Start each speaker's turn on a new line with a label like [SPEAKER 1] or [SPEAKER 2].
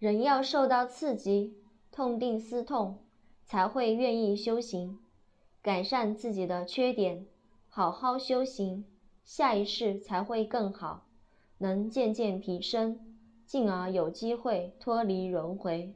[SPEAKER 1] 人要受到刺激痛定思痛才会愿意修行。改善自己的缺点好好修行下一世才会更好。能渐渐提升进而有机会脱离轮回。